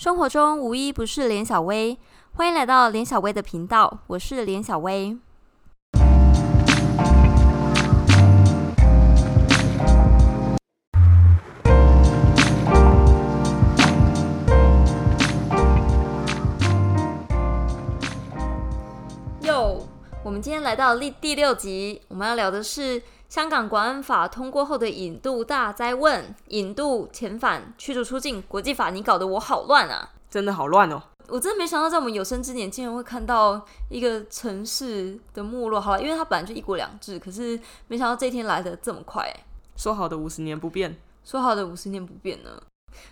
生活中无一不是连小薇，欢迎来到连小薇的频道，我是连小薇。哟，我们今天来到第第六集，我们要聊的是香港国安法通过后的引渡大灾问：引渡、遣返、驱逐出境，国际法你搞得我好乱啊！真的好乱哦！我真的没想到，在我们有生之年，竟然会看到一个城市的没落。好了，因为它本来就一国两制，可是没想到这一天来的这么快。说好的五十年不变，说好的五十年不变呢？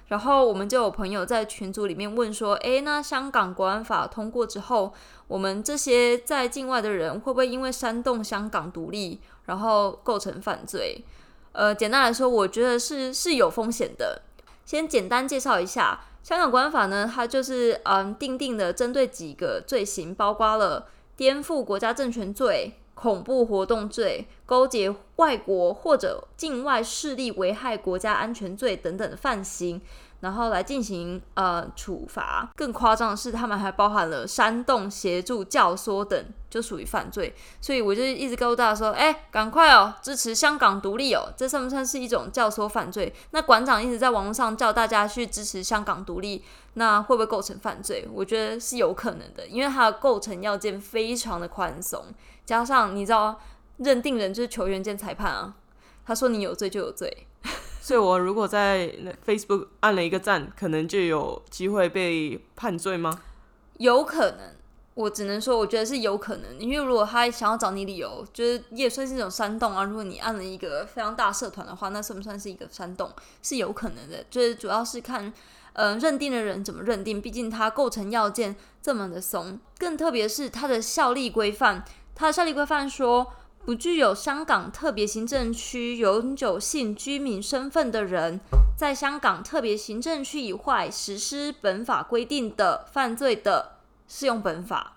然后我们就有朋友在群组里面问说：“诶，那香港国安法通过之后，我们这些在境外的人会不会因为煽动香港独立，然后构成犯罪？”呃，简单来说，我觉得是是有风险的。先简单介绍一下香港国安法呢，它就是嗯定定的针对几个罪行，包括了颠覆国家政权罪。恐怖活动罪、勾结外国或者境外势力危害国家安全罪等等的犯行，然后来进行呃处罚。更夸张的是，他们还包含了煽动、协助、教唆等，就属于犯罪。所以我就一直告诉大家说：“哎，赶快哦，支持香港独立哦！这算不算是一种教唆犯罪？”那馆长一直在网络上叫大家去支持香港独立，那会不会构成犯罪？我觉得是有可能的，因为它的构成要件非常的宽松。加上你知道，认定人就是球员兼裁判啊。他说你有罪就有罪，所以我如果在 Facebook 按了一个赞，可能就有机会被判罪吗？有可能，我只能说我觉得是有可能，因为如果他想要找你理由，就是也算是一种煽动啊。如果你按了一个非常大社团的话，那算不算是一个煽动？是有可能的，就是主要是看嗯认定的人怎么认定，毕竟它构成要件这么的松，更特别是它的效力规范。它的效力规范说，不具有香港特别行政区永久性居民身份的人，在香港特别行政区以外实施本法规定的犯罪的，适用本法。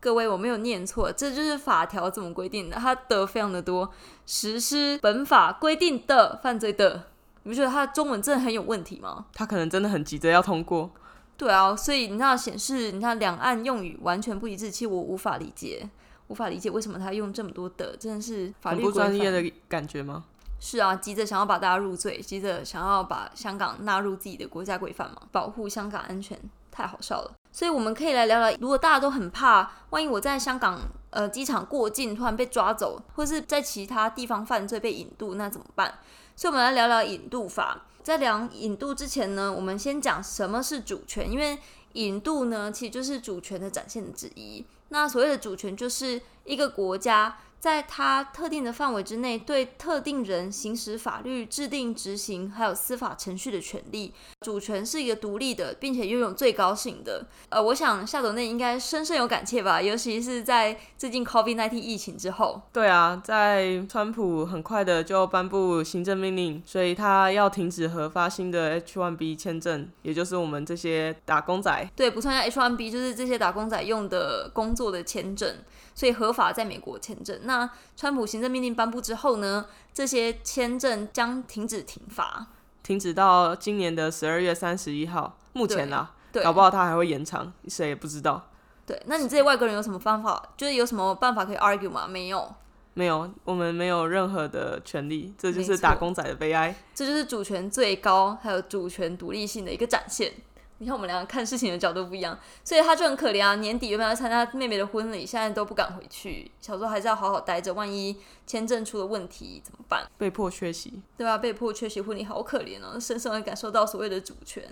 各位，我没有念错，这就是法条怎么规定的，它的非常的多。实施本法规定的犯罪的，你不觉得它的中文真的很有问题吗？他可能真的很急着要通过。对啊，所以你看显示，你看两岸用语完全不一致，其实我无法理解。无法理解为什么他用这么多的，真的是法律不专业的感觉吗？是啊，急着想要把大家入罪，急着想要把香港纳入自己的国家规范嘛，保护香港安全，太好笑了。所以我们可以来聊聊，如果大家都很怕，万一我在香港呃机场过境突然被抓走，或是在其他地方犯罪被引渡，那怎么办？所以我们来聊聊引渡法。在聊引渡之前呢，我们先讲什么是主权，因为引渡呢其实就是主权的展现之一。那所谓的主权，就是一个国家。在它特定的范围之内，对特定人行使法律制定、执行还有司法程序的权利，主权是一个独立的，并且拥有最高性的。呃，我想夏总内应该深深有感切吧，尤其是在最近 COVID-19 疫情之后。对啊，在川普很快的就颁布行政命令，所以他要停止核发新的 H1B 签证，也就是我们这些打工仔。对，补充一下，H1B 就是这些打工仔用的工作的签证。所以合法在美国签证。那川普行政命令颁布之后呢？这些签证将停止停发，停止到今年的十二月三十一号。目前啦，搞不好他还会延长，谁也不知道。对，那你这些外国人有什么方法？就是有什么办法可以 argue 吗？没有，没有，我们没有任何的权利。这就是打工仔的悲哀。这就是主权最高，还有主权独立性的一个展现。你看我们两个看事情的角度不一样，所以他就很可怜啊。年底原本要参加妹妹的婚礼，现在都不敢回去。小时候还是要好好待着，万一签证出了问题怎么办？被迫缺席，对吧？被迫缺席婚礼，好可怜哦，深深的感受到所谓的主权。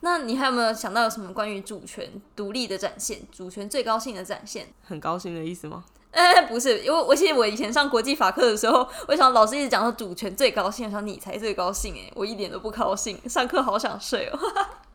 那你还有没有想到有什么关于主权独立的展现？主权最高兴的展现？很高兴的意思吗？哎，不是，因为我记得我以前上国际法课的时候，我想老师一直讲说主权最高兴，我想你才最高兴哎，我一点都不高兴，上课好想睡哦。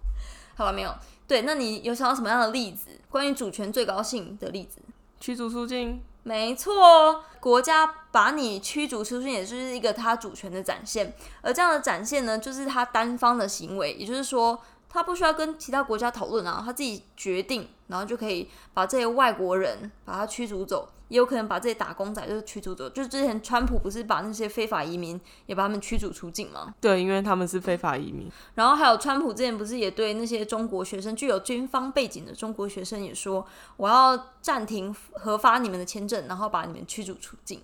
好了没有？对，那你有想到什么样的例子？关于主权最高性的例子？驱逐出境？没错，国家把你驱逐出境，也就是一个他主权的展现。而这样的展现呢，就是他单方的行为，也就是说，他他不需要跟其他国家讨论啊，他自己决定，然后就可以把这些外国人把他驱逐走，也有可能把这些打工仔就是驱逐走。就是之前川普不是把那些非法移民也把他们驱逐出境吗？对，因为他们是非法移民。然后还有川普之前不是也对那些中国学生具有军方背景的中国学生也说，我要暂停核发你们的签证，然后把你们驱逐出境。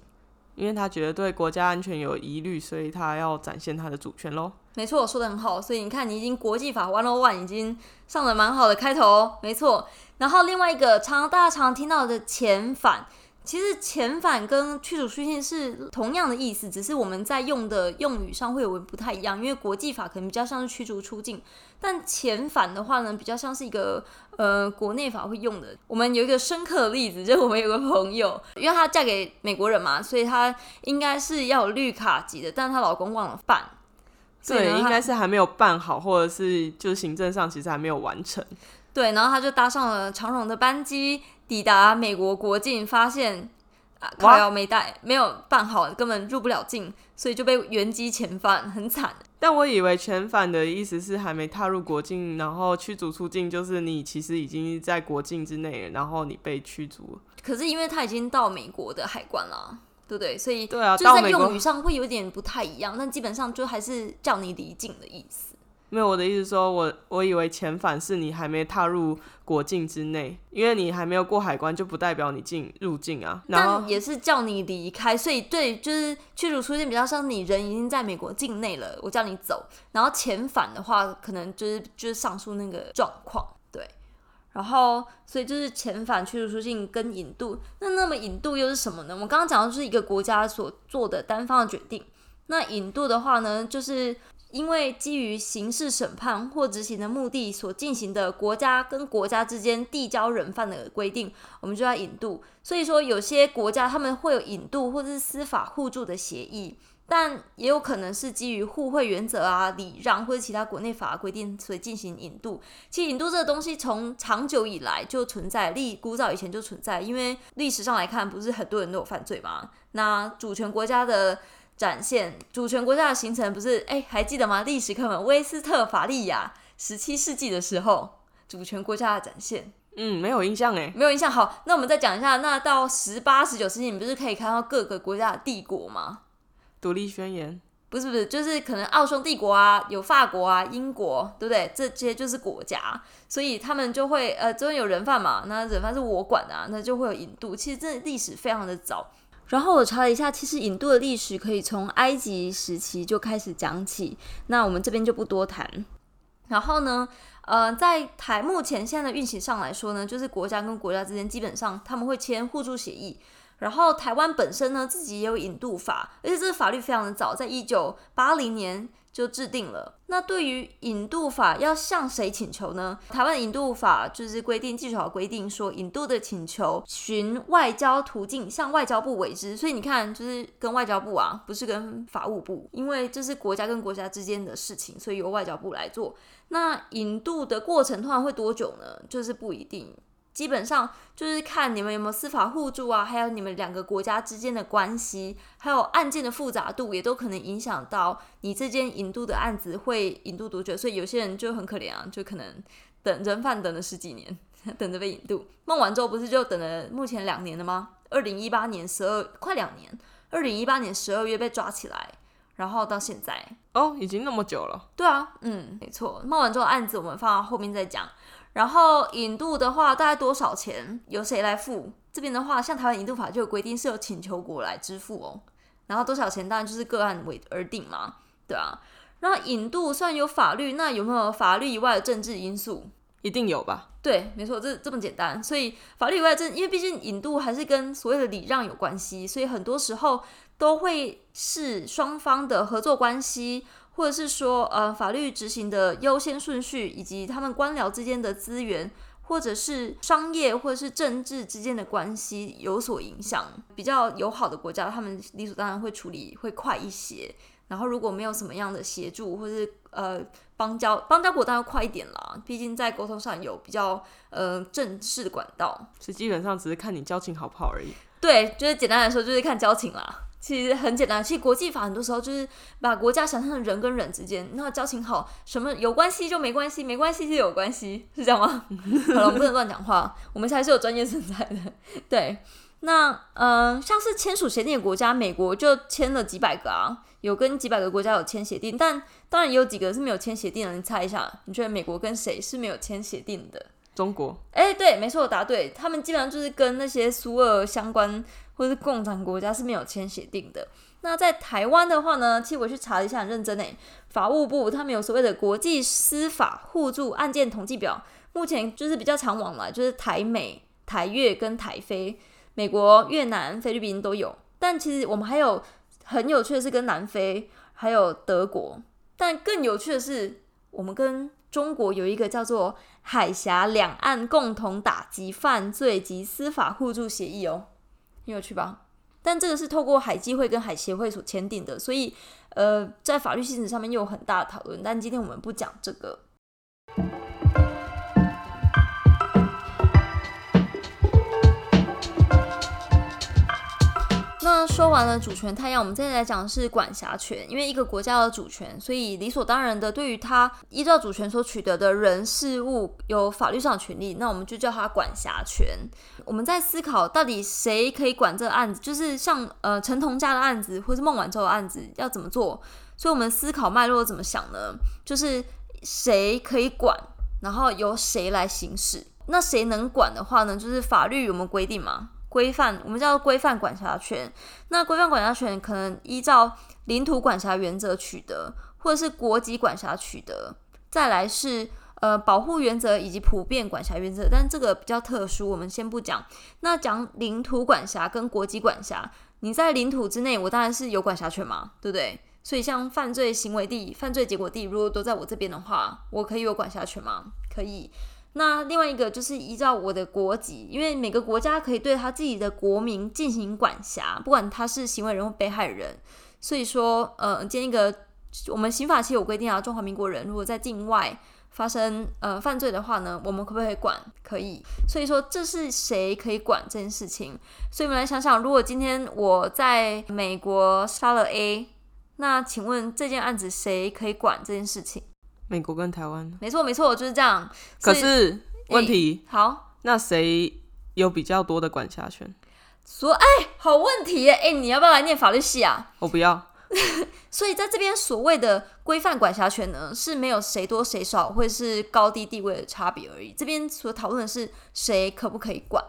因为他觉得对国家安全有疑虑，所以他要展现他的主权喽。没错，说的很好。所以你看，你已经国际法 one on one 已经上了蛮好的开头，没错。然后另外一个常大家常听到的遣返。其实遣返跟驱逐出境是同样的意思，只是我们在用的用语上会有不太一样。因为国际法可能比较像是驱逐出境，但遣返的话呢，比较像是一个呃国内法会用的。我们有一个深刻的例子，就是我们有个朋友，因为她嫁给美国人嘛，所以她应该是要有绿卡级的，但她老公忘了办，对，应该是还没有办好，或者是就是行政上其实还没有完成。对，然后他就搭上了长荣的班机。抵达美国国境，发现啊卡要没带，没有办好，根本入不了境，所以就被原机遣返，很惨。但我以为遣返的意思是还没踏入国境，然后驱逐出境，就是你其实已经在国境之内，然后你被驱逐。可是因为他已经到美国的海关了，对不对？所以对啊，就在用语上会有点不太一样，但基本上就还是叫你离境的意思。没有我的意思，说我我以为遣返是你还没踏入国境之内，因为你还没有过海关，就不代表你进入境啊。然后也是叫你离开，所以对，就是驱逐出境比较像你人已经在美国境内了，我叫你走。然后遣返的话，可能就是就是上述那个状况，对。然后所以就是遣返、驱逐出境跟引渡，那那么引渡又是什么呢？我们刚刚讲的是一个国家所做的单方的决定，那引渡的话呢，就是。因为基于刑事审判或执行的目的所进行的国家跟国家之间递交人犯的规定，我们就要引渡。所以说，有些国家他们会有引渡或者是司法互助的协议，但也有可能是基于互惠原则啊、礼让或者其他国内法规定所以进行引渡。其实引渡这个东西从长久以来就存在，历古早以前就存在，因为历史上来看，不是很多人都有犯罪吗？那主权国家的。展现主权国家的形成不是哎，还记得吗？历史课本威斯特法利亚十七世纪的时候，主权国家的展现。嗯，没有印象哎，没有印象。好，那我们再讲一下，那到十八、十九世纪，你不是可以看到各个国家的帝国吗？独立宣言？不是不是，就是可能奥匈帝国啊，有法国啊，英国，对不对？这些就是国家，所以他们就会呃，这边有人贩嘛，那人贩是我管的，啊那就会有引渡。其实这历史非常的早。然后我查了一下，其实引渡的历史可以从埃及时期就开始讲起，那我们这边就不多谈。然后呢，呃，在台目前现在的运行上来说呢，就是国家跟国家之间基本上他们会签互助协议。然后台湾本身呢，自己也有引渡法，而且这个法律非常的早，在一九八零年。就制定了。那对于引渡法要向谁请求呢？台湾引渡法就是规定，技术法规定说，引渡的请求循外交途径向外交部委之。所以你看，就是跟外交部啊，不是跟法务部，因为这是国家跟国家之间的事情，所以由外交部来做。那引渡的过程通常会多久呢？就是不一定。基本上就是看你们有没有司法互助啊，还有你们两个国家之间的关系，还有案件的复杂度，也都可能影响到你这件引渡的案子会引渡多久。所以有些人就很可怜啊，就可能等人犯等了十几年，等着被引渡。孟晚舟不是就等了目前两年了吗？二零一八年十二，快两年，二零一八年十二月被抓起来，然后到现在哦，已经那么久了。对啊，嗯，没错，孟晚舟的案子我们放到后面再讲。然后引渡的话，大概多少钱？由谁来付？这边的话，像台湾引渡法就有规定，是由请求国来支付哦。然后多少钱，当然就是个案为而定嘛，对啊。然后引渡虽然有法律，那有没有法律以外的政治因素？一定有吧？对，没错，这这么简单。所以法律以外政，因为毕竟引渡还是跟所谓的礼让有关系，所以很多时候都会是双方的合作关系。或者是说，呃，法律执行的优先顺序，以及他们官僚之间的资源，或者是商业或者是政治之间的关系有所影响。比较友好的国家，他们理所当然会处理会快一些。然后如果没有什么样的协助，或是呃邦交邦交国当然快一点啦，毕竟在沟通上有比较呃正式的管道。是基本上只是看你交情好不好而已。对，就是简单来说就是看交情啦。其实很简单，其实国际法很多时候就是把国家想象成人跟人之间，那交情好，什么有关系就没关系，没关系就有关系，是这样吗？好了，我们不能乱讲话，我们才是有专业存在的。对，那嗯，像是签署协定的国家，美国就签了几百个啊，有跟几百个国家有签协定，但当然也有几个是没有签协定的。你猜一下，你觉得美国跟谁是没有签协定的？中国。哎，对，没错，答对。他们基本上就是跟那些苏俄相关。或是共产国家是没有签协定的。那在台湾的话呢，其实我去查了一下，很认真诶。法务部他们有所谓的国际司法互助案件统计表，目前就是比较常往来，就是台美、台越跟台非，美国、越南、菲律宾都有。但其实我们还有很有趣的是跟南非还有德国，但更有趣的是，我们跟中国有一个叫做海峡两岸共同打击犯罪及司法互助协议哦。你有去吧？但这个是透过海基会跟海协会所签订的，所以呃，在法律性质上面又有很大的讨论。但今天我们不讲这个。那说完了主权太阳，我们再来讲的是管辖权。因为一个国家的主权，所以理所当然的，对于他依照主权所取得的人事物有法律上的权利，那我们就叫它管辖权。我们在思考到底谁可以管这个案子，就是像呃陈同佳的案子，或是孟晚舟的案子要怎么做。所以我们思考脉络怎么想呢？就是谁可以管，然后由谁来行使。那谁能管的话呢？就是法律有没有规定嘛？规范，我们叫规范管辖权。那规范管辖权可能依照领土管辖原则取得，或者是国籍管辖取得。再来是呃保护原则以及普遍管辖原则，但这个比较特殊，我们先不讲。那讲领土管辖跟国籍管辖，你在领土之内，我当然是有管辖权嘛，对不对？所以像犯罪行为地、犯罪结果地，如果都在我这边的话，我可以有管辖权吗？可以。那另外一个就是依照我的国籍，因为每个国家可以对他自己的国民进行管辖，不管他是行为人或被害人。所以说，呃，建一个我们刑法其实有规定啊，中华民国人如果在境外发生呃犯罪的话呢，我们可不可以管？可以。所以说，这是谁可以管这件事情？所以我们来想想，如果今天我在美国杀了 A，那请问这件案子谁可以管这件事情？美国跟台湾，没错没错，就是这样。可是问题好，那谁有比较多的管辖权？说哎，好问题耶！哎，你要不要来念法律系啊？我不要。所以在这边所谓的规范管辖权呢，是没有谁多谁少，或是高低地位的差别而已。这边所讨论的是谁可不可以管。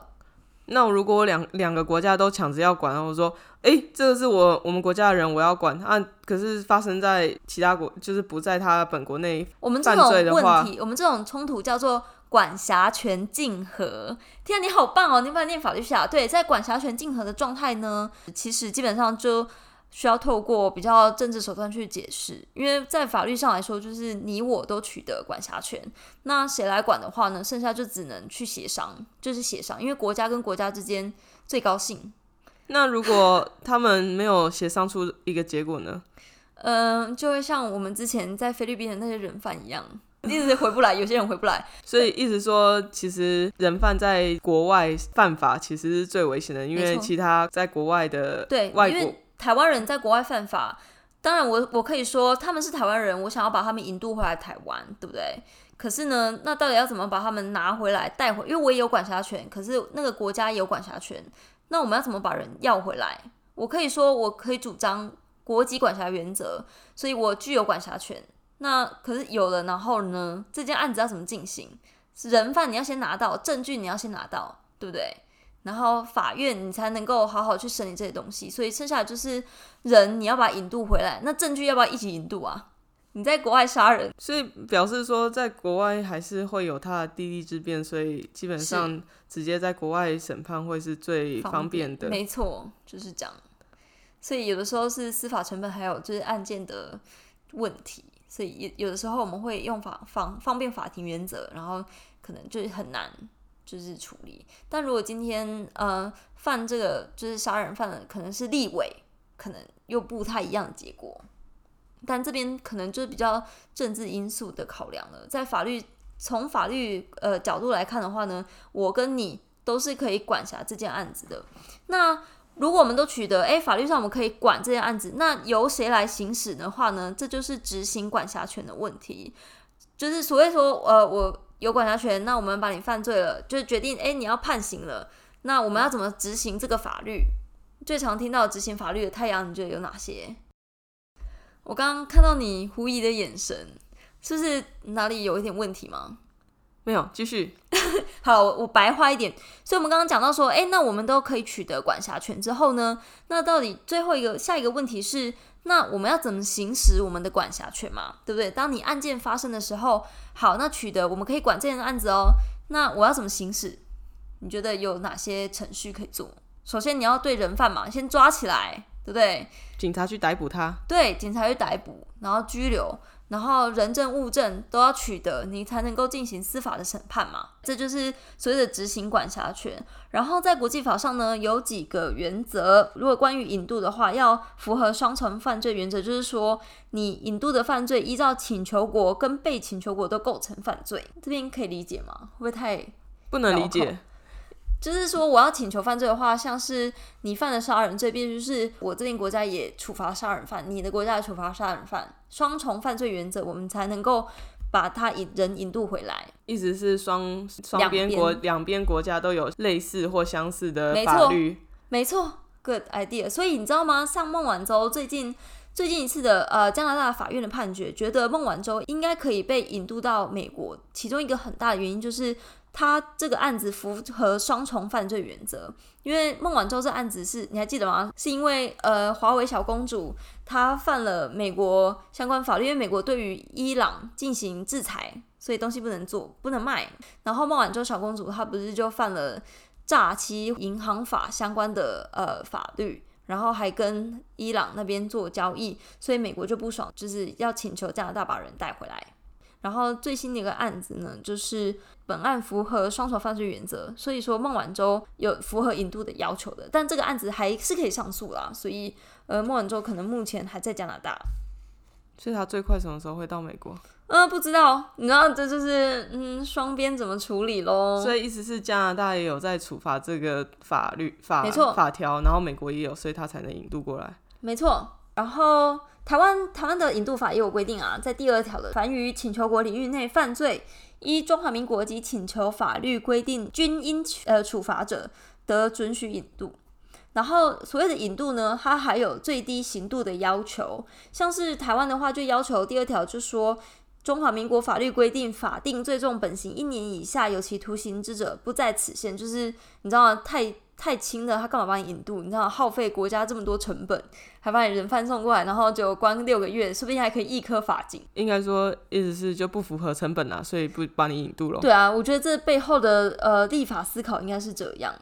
那如果两两个国家都抢着要管，我说，哎，这个是我我们国家的人，我要管啊。可是发生在其他国，就是不在他本国内，我们这种问题，我们这种冲突叫做管辖权竞合。天啊，你好棒哦！你不要念法律系啊？对，在管辖权竞合的状态呢，其实基本上就。需要透过比较政治手段去解释，因为在法律上来说，就是你我都取得管辖权，那谁来管的话呢？剩下就只能去协商，就是协商，因为国家跟国家之间最高兴。那如果他们没有协商出一个结果呢？嗯，就会像我们之前在菲律宾的那些人犯一样，一直回不来，有些人回不来。所以一直说，其实人犯在国外犯法其实是最危险的，因为其他在国外的对外国。台湾人在国外犯法，当然我我可以说他们是台湾人，我想要把他们引渡回来台湾，对不对？可是呢，那到底要怎么把他们拿回来带回？因为我也有管辖权，可是那个国家也有管辖权，那我们要怎么把人要回来？我可以说我可以主张国籍管辖原则，所以我具有管辖权。那可是有了，然后呢，这件案子要怎么进行？人犯你要先拿到证据，你要先拿到，对不对？然后法院你才能够好好去审理这些东西，所以剩下的就是人，你要把引渡回来，那证据要不要一起引渡啊？你在国外杀人，所以表示说在国外还是会有他的地利之便，所以基本上直接在国外审判会是最方便的。没错，就是这样。所以有的时候是司法成本，还有就是案件的问题，所以有有的时候我们会用法方方便法庭原则，然后可能就是很难。就是处理，但如果今天呃犯这个就是杀人犯的可能是立委，可能又不太一样的结果。但这边可能就是比较政治因素的考量了。在法律从法律呃角度来看的话呢，我跟你都是可以管辖这件案子的。那如果我们都取得，哎，法律上我们可以管这件案子，那由谁来行使的话呢？这就是执行管辖权的问题。就是所谓说，呃，我有管辖权，那我们把你犯罪了，就决定，哎，你要判刑了，那我们要怎么执行这个法律？最常听到执行法律的太阳，你觉得有哪些？我刚刚看到你狐疑的眼神，是不是哪里有一点问题吗？没有，继续。好，我白话一点。所以，我们刚刚讲到说，哎，那我们都可以取得管辖权之后呢，那到底最后一个下一个问题是，那我们要怎么行使我们的管辖权嘛？对不对？当你案件发生的时候，好，那取得我们可以管这件案子哦。那我要怎么行使？你觉得有哪些程序可以做？首先，你要对人犯嘛，先抓起来，对不对？警察去逮捕他。对，警察去逮捕，然后拘留。然后人证物证都要取得，你才能够进行司法的审判嘛。这就是所谓的执行管辖权。然后在国际法上呢，有几个原则。如果关于引渡的话，要符合双重犯罪原则，就是说你引渡的犯罪依照请求国跟被请求国都构成犯罪。这边可以理解吗？会不会太不能理解？就是说，我要请求犯罪的话，像是你犯了杀人罪，必须是我这边国家也处罚杀人犯，你的国家也处罚杀人犯，双重犯罪原则，我们才能够把他引人引渡回来。意思是双双边国两边国家都有类似或相似的法律。没错，good idea。所以你知道吗？像孟晚舟最近最近一次的呃加拿大法院的判决，觉得孟晚舟应该可以被引渡到美国，其中一个很大的原因就是。他这个案子符合双重犯罪原则，因为孟晚舟这案子是你还记得吗？是因为呃华为小公主她犯了美国相关法律，因为美国对于伊朗进行制裁，所以东西不能做不能卖。然后孟晚舟小公主她不是就犯了诈欺银行法相关的呃法律，然后还跟伊朗那边做交易，所以美国就不爽，就是要请求加拿大把人带回来。然后最新的一个案子呢，就是本案符合双重犯罪原则，所以说孟晚舟有符合引渡的要求的，但这个案子还是可以上诉啦，所以呃孟晚舟可能目前还在加拿大，所以他最快什么时候会到美国？嗯，不知道，你知道这就是嗯双边怎么处理喽？所以意思是加拿大也有在处罚这个法律法没错法条，然后美国也有，所以他才能引渡过来。没错，然后。台湾台湾的引渡法也有规定啊，在第二条的，凡于请求国领域内犯罪，依中华民国及请求法律规定均应呃处罚者，得准许引渡。然后所谓的引渡呢，它还有最低刑度的要求，像是台湾的话，就要求第二条就说，中华民国法律规定法定最重本刑一年以下有期徒刑之者，不在此限。就是你知道太。太轻了，他干嘛帮你引渡？你知道耗费国家这么多成本，还把你人犯送过来，然后就关六个月，说不定还可以一颗罚金。应该说意思是就不符合成本啊，所以不把你引渡了。对啊，我觉得这背后的呃立法思考应该是这样。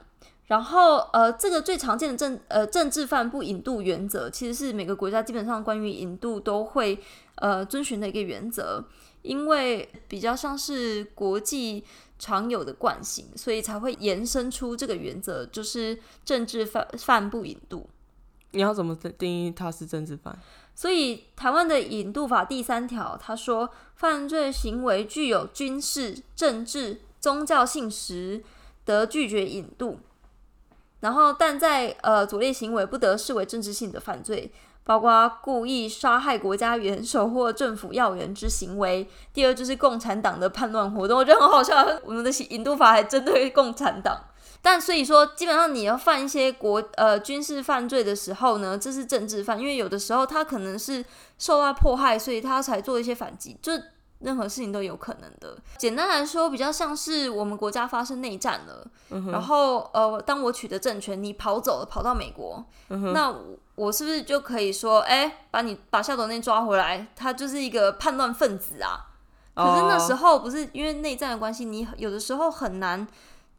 然后呃，这个最常见的政呃政治犯不引渡原则，其实是每个国家基本上关于引渡都会呃遵循的一个原则，因为比较像是国际。常有的惯性，所以才会延伸出这个原则，就是政治犯犯不引渡。你要怎么定义他是政治犯？所以台湾的引渡法第三条，他说犯罪行为具有军事、政治、宗教性时，得拒绝引渡。然后，但在呃左列行为不得视为政治性的犯罪。包括故意杀害国家元首或政府要员之行为。第二就是共产党的叛乱活动，我觉得很好笑。我们的引渡法还针对共产党，但所以说，基本上你要犯一些国呃军事犯罪的时候呢，这是政治犯，因为有的时候他可能是受到迫害，所以他才做一些反击。就任何事情都有可能的。简单来说，比较像是我们国家发生内战了，然后呃，当我取得政权，你跑走了，跑到美国，那我是不是就可以说，哎，把你把夏董内抓回来，他就是一个叛乱分子啊？可是那时候不是因为内战的关系，你有的时候很难，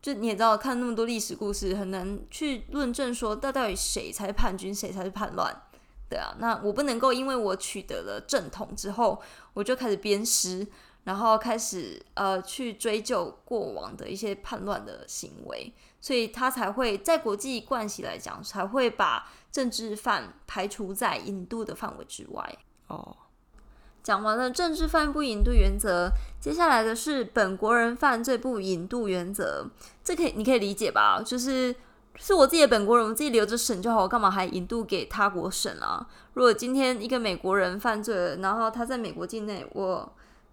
就你也知道，看那么多历史故事，很难去论证说，到底谁才是叛军，谁才是叛乱。对啊，那我不能够因为我取得了正统之后，我就开始鞭尸，然后开始呃去追究过往的一些叛乱的行为，所以他才会在国际关系来讲，才会把政治犯排除在引渡的范围之外。哦，讲完了政治犯不引渡原则，接下来的是本国人犯罪不引渡原则，这可以你可以理解吧？就是是我自己的本国人，我自己留着审就好，我干嘛还引渡给他国审啊？如果今天一个美国人犯罪了，然后他在美国境内，我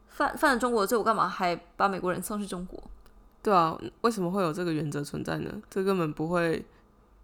犯犯了中国罪，我干嘛还把美国人送去中国？对啊，为什么会有这个原则存在呢？这根本不会。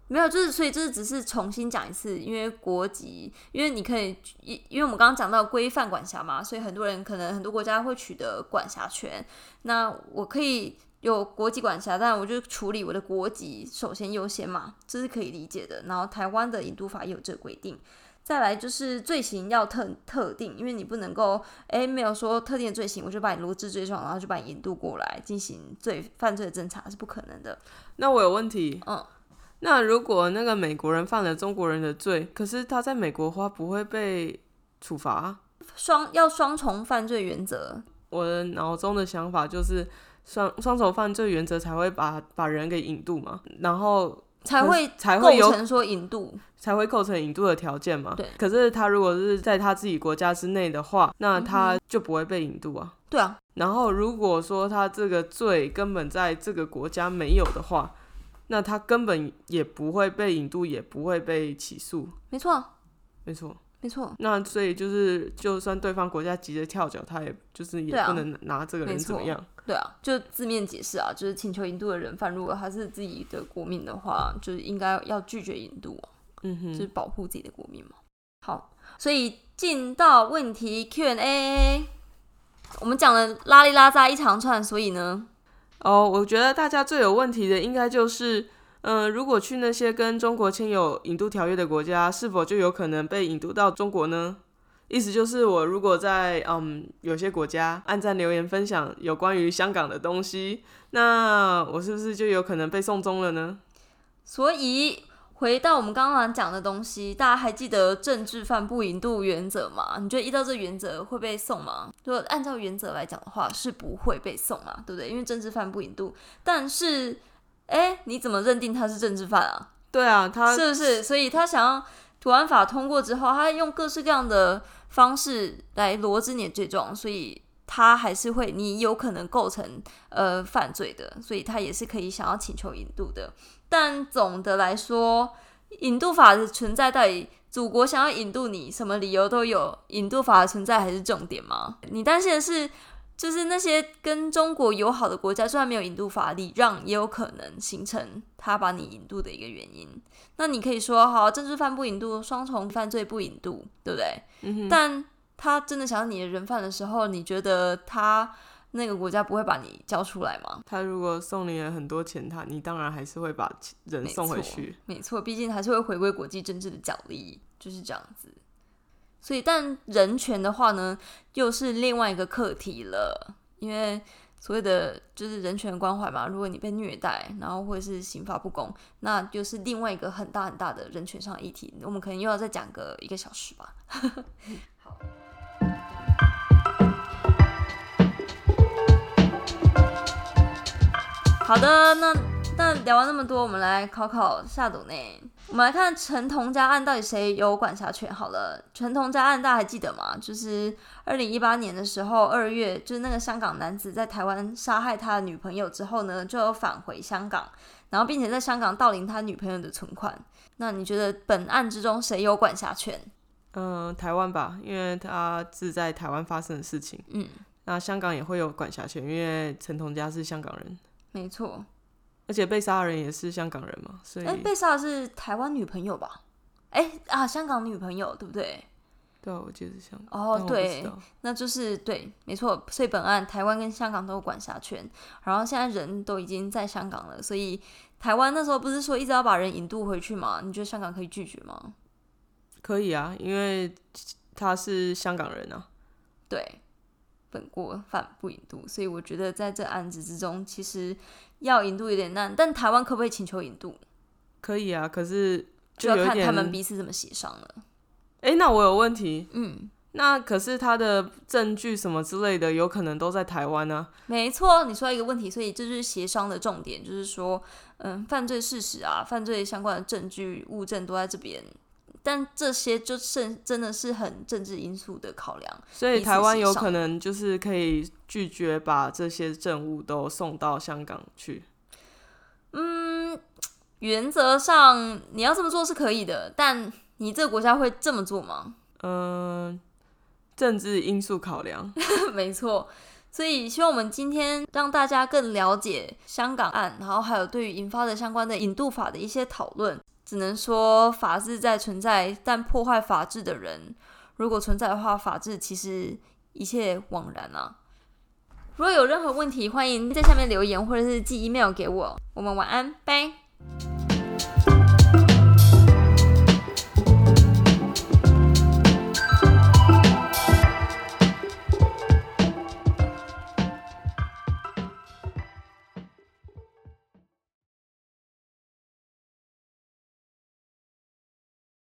没有，就是所以这只是重新讲一次，因为国籍，因为你可以，因因为我们刚刚讲到规范管辖嘛，所以很多人可能很多国家会取得管辖权。那我可以有国籍管辖，但我就处理我的国籍首先优先嘛，这是可以理解的。然后台湾的引渡法也有这个规定。再来就是罪行要特特定，因为你不能够诶没有说特定的罪行，我就把你罗织罪状，然后就把你引渡过来进行罪犯罪侦查，是不可能的。那我有问题，嗯。那如果那个美国人犯了中国人的罪，可是他在美国的话不会被处罚？双要双重犯罪原则。我的脑中的想法就是双双重犯罪原则才会把把人给引渡嘛，然后才会才会构成说引渡，才会构成引渡的条件嘛。对。可是他如果是在他自己国家之内的话，那他就不会被引渡啊。对啊。然后如果说他这个罪根本在这个国家没有的话。那他根本也不会被引渡，也不会被起诉。没错，没错，没错。那所以就是，就算对方国家急着跳脚，他也就是也不能拿这个人怎么样。对啊，就字面解释啊，就是请求引渡的人犯，如果他是自己的国民的话，就是应该要拒绝引渡。嗯哼，就是保护自己的国民嘛。好，所以进到问题 Q&A，我们讲了拉里拉扎一长串，所以呢？哦，我觉得大家最有问题的应该就是，嗯，如果去那些跟中国签有引渡条约的国家，是否就有可能被引渡到中国呢？意思就是，我如果在嗯有些国家按赞留言分享有关于香港的东西，那我是不是就有可能被送终了呢？所以。回到我们刚刚讲的东西，大家还记得政治犯不引渡原则吗？你觉得依照这原则会被送吗？如果按照原则来讲的话，是不会被送嘛，对不对？因为政治犯不引渡。但是，哎，你怎么认定他是政治犯啊？对啊，他是不是？所以他想要土安法通过之后，他用各式各样的方式来罗织你的罪状，所以他还是会，你有可能构成呃犯罪的，所以他也是可以想要请求引渡的。但总的来说，引渡法的存在到底，祖国想要引渡你，什么理由都有，引渡法的存在还是重点吗？你担心的是，就是那些跟中国友好的国家，虽然没有引渡法，礼让也有可能形成他把你引渡的一个原因。那你可以说，好，政治犯不引渡，双重犯罪不引渡，对不对？嗯但他真的想要你的人犯的时候，你觉得他？那个国家不会把你交出来吗？他如果送你了很多钱，他你当然还是会把人送回去。没错，毕竟还是会回归国际政治的奖励，就是这样子。所以，但人权的话呢，又是另外一个课题了。因为所谓的就是人权关怀嘛，如果你被虐待，然后或者是刑罚不公，那就是另外一个很大很大的人权上的议题。我们可能又要再讲个一个小时吧。好。的，那那聊完那么多，我们来考考夏董呢。我们来看陈同佳案到底谁有管辖权？好了，陈同佳案大家还记得吗？就是二零一八年的时候，二月，就是那个香港男子在台湾杀害他的女朋友之后呢，就返回香港，然后并且在香港盗领他女朋友的存款。那你觉得本案之中谁有管辖权？嗯，台湾吧，因为他是在台湾发生的事情。嗯，那香港也会有管辖权，因为陈同佳是香港人。没错，而且被杀的人也是香港人嘛，所以被杀的是台湾女朋友吧？哎啊，香港女朋友对不对？对啊，我记得是香港。哦，对，那就是对，没错。所以本案台湾跟香港都有管辖权，然后现在人都已经在香港了，所以台湾那时候不是说一直要把人引渡回去吗？你觉得香港可以拒绝吗？可以啊，因为他是香港人啊。对。本国犯不引渡，所以我觉得在这案子之中，其实要引渡有点难。但台湾可不可以请求引渡？可以啊，可是就要看他们彼此怎么协商了。哎，那我有问题。嗯，那可是他的证据什么之类的，有可能都在台湾呢？没错，你说一个问题，所以这就是协商的重点，就是说，嗯，犯罪事实啊，犯罪相关的证据物证都在这边。但这些就是真的是很政治因素的考量，所以台湾有可能就是可以拒绝把这些政务都送到香港去。嗯，原则上你要这么做是可以的，但你这个国家会这么做吗？嗯，政治因素考量。没错。所以，希望我们今天让大家更了解香港案，然后还有对于引发的相关的引渡法的一些讨论。只能说法治在存在，但破坏法治的人，如果存在的话，法治其实一切枉然啊。如果有任何问题，欢迎在下面留言，或者是寄 email 给我。我们晚安，拜。